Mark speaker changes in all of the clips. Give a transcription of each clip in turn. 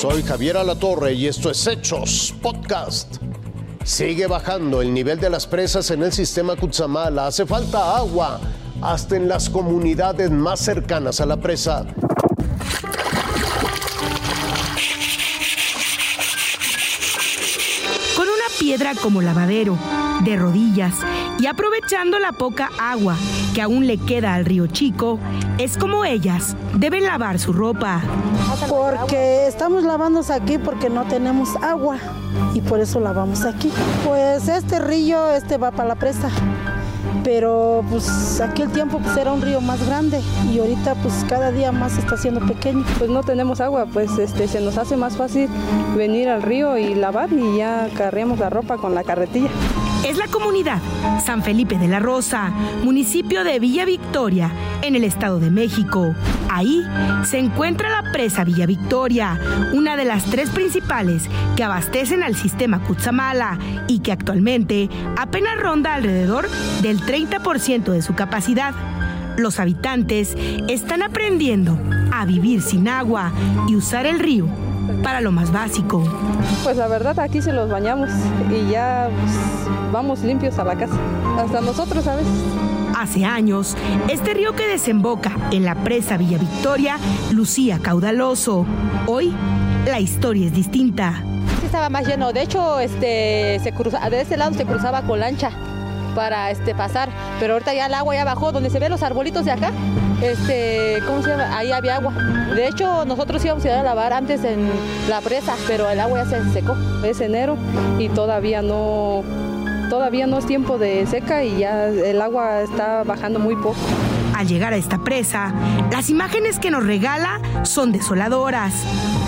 Speaker 1: Soy Javier Alatorre y esto es Hechos Podcast. Sigue bajando el nivel de las presas en el sistema Cutzamala. Hace falta agua hasta en las comunidades más cercanas a la presa.
Speaker 2: Con una piedra como lavadero, de rodillas y aprovechando la poca agua que aún le queda al río Chico, es como ellas deben lavar su ropa.
Speaker 3: Porque estamos lavándonos aquí porque no tenemos agua y por eso lavamos aquí. Pues este río este va para la presa pero pues aquí el tiempo pues era un río más grande y ahorita pues cada día más está siendo pequeño.
Speaker 4: Pues no tenemos agua, pues este se nos hace más fácil venir al río y lavar y ya carreamos la ropa con la carretilla.
Speaker 2: Es la comunidad San Felipe de la Rosa, municipio de Villa Victoria, en el Estado de México. Ahí se encuentra la presa Villa Victoria, una de las tres principales que abastecen al sistema Cutzamala y que actualmente apenas ronda alrededor del 30% de su capacidad. Los habitantes están aprendiendo a vivir sin agua y usar el río para lo más básico.
Speaker 4: Pues la verdad aquí se los bañamos y ya pues, vamos limpios a la casa. Hasta nosotros a veces.
Speaker 2: Hace años, este río que desemboca en la presa Villa Victoria lucía caudaloso. Hoy, la historia es distinta.
Speaker 5: Sí estaba más lleno. De hecho, este, se cruza, de este lado se cruzaba con lancha para este, pasar. Pero ahorita ya el agua ya bajó. Donde se ven los arbolitos de acá, este, ¿cómo se llama? Ahí había agua. De hecho, nosotros íbamos a ir a lavar antes en la presa, pero el agua ya se secó.
Speaker 4: Es enero y todavía no, todavía no es tiempo de seca y ya el agua está bajando muy poco.
Speaker 2: Al llegar a esta presa, las imágenes que nos regala son desoladoras.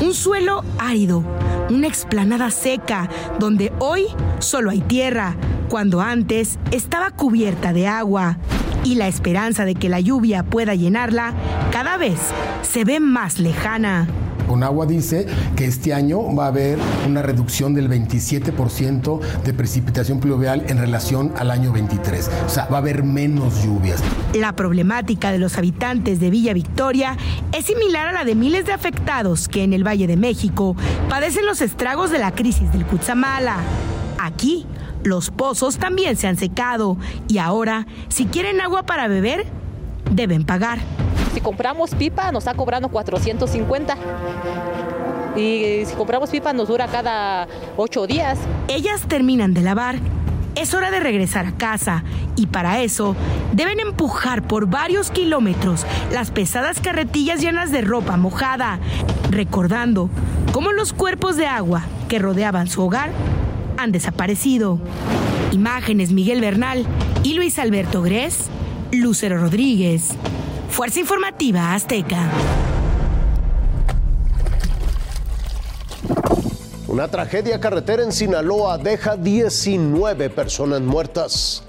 Speaker 2: Un suelo árido, una explanada seca, donde hoy solo hay tierra, cuando antes estaba cubierta de agua y la esperanza de que la lluvia pueda llenarla cada vez se ve más lejana.
Speaker 6: Conagua dice que este año va a haber una reducción del 27% de precipitación pluvial en relación al año 23. O sea, va a haber menos lluvias.
Speaker 2: La problemática de los habitantes de Villa Victoria es similar a la de miles de afectados que en el Valle de México padecen los estragos de la crisis del Cutzamala. Aquí, los pozos también se han secado y ahora, si quieren agua para beber, deben pagar.
Speaker 5: Si compramos pipa nos está cobrando 450. Y si compramos pipa nos dura cada ocho días.
Speaker 2: Ellas terminan de lavar. Es hora de regresar a casa y para eso deben empujar por varios kilómetros las pesadas carretillas llenas de ropa mojada, recordando cómo los cuerpos de agua que rodeaban su hogar han desaparecido. Imágenes Miguel Bernal y Luis Alberto Gres, Lucero Rodríguez. Fuerza Informativa Azteca.
Speaker 1: Una tragedia carretera en Sinaloa deja 19 personas muertas.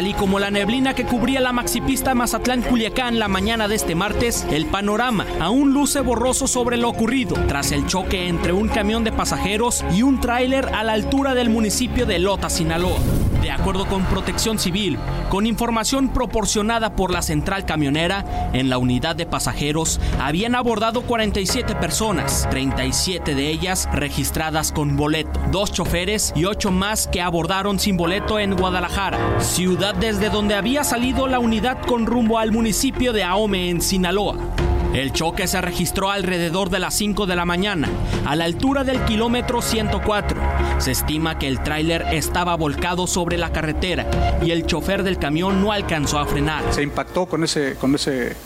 Speaker 7: Tal y como la neblina que cubría la maxipista Mazatlán-Culiacán la mañana de este martes, el panorama aún luce borroso sobre lo ocurrido tras el choque entre un camión de pasajeros y un tráiler a la altura del municipio de Lota, Sinaloa. De acuerdo con Protección Civil, con información proporcionada por la central camionera, en la unidad de pasajeros habían abordado 47 personas, 37 de ellas registradas con boleto, dos choferes y ocho más que abordaron sin boleto en Guadalajara, ciudad desde donde había salido la unidad con rumbo al municipio de Ahome en Sinaloa. El choque se registró alrededor de las 5 de la mañana, a la altura del kilómetro 104. Se estima que el tráiler estaba volcado sobre la carretera y el chofer del camión no alcanzó a frenar.
Speaker 8: Se impactó con ese, con ese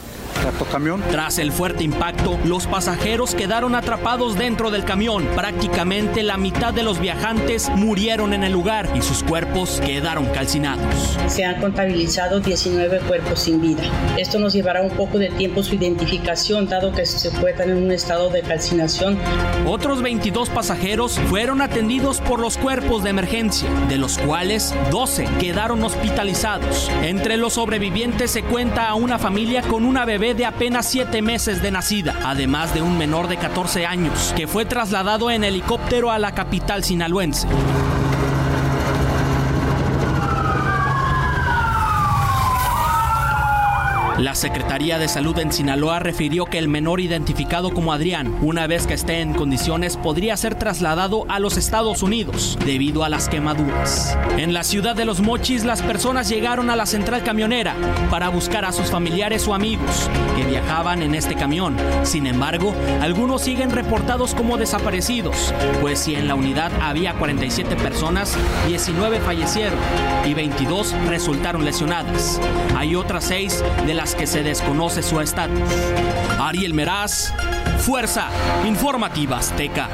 Speaker 8: tractocamión.
Speaker 7: Tras el fuerte impacto, los pasajeros quedaron atrapados dentro del camión. Prácticamente la mitad de los viajantes murieron en el lugar y sus cuerpos quedaron calcinados.
Speaker 9: Se han contabilizado 19 cuerpos sin vida. Esto nos llevará un poco de tiempo su identificación, dado que se encuentran en un estado de calcinación.
Speaker 7: Otros 22 pasajeros fueron atendidos por los cuerpos de emergencia, de los cuales 12 quedaron hospitalizados. Entre los sobrevivientes se cuenta a una familia con una bebé de apenas 7 meses de nacida, además de un menor de 14 años, que fue trasladado en helicóptero a la capital sinaloense. La Secretaría de Salud en Sinaloa refirió que el menor identificado como Adrián, una vez que esté en condiciones, podría ser trasladado a los Estados Unidos debido a las quemaduras. En la ciudad de Los Mochis, las personas llegaron a la central camionera para buscar a sus familiares o amigos que viajaban en este camión. Sin embargo, algunos siguen reportados como desaparecidos, pues si en la unidad había 47 personas, 19 fallecieron y 22 resultaron lesionadas. Hay otras seis de que se desconoce su estatus. Ariel Meraz, Fuerza Informativa Azteca.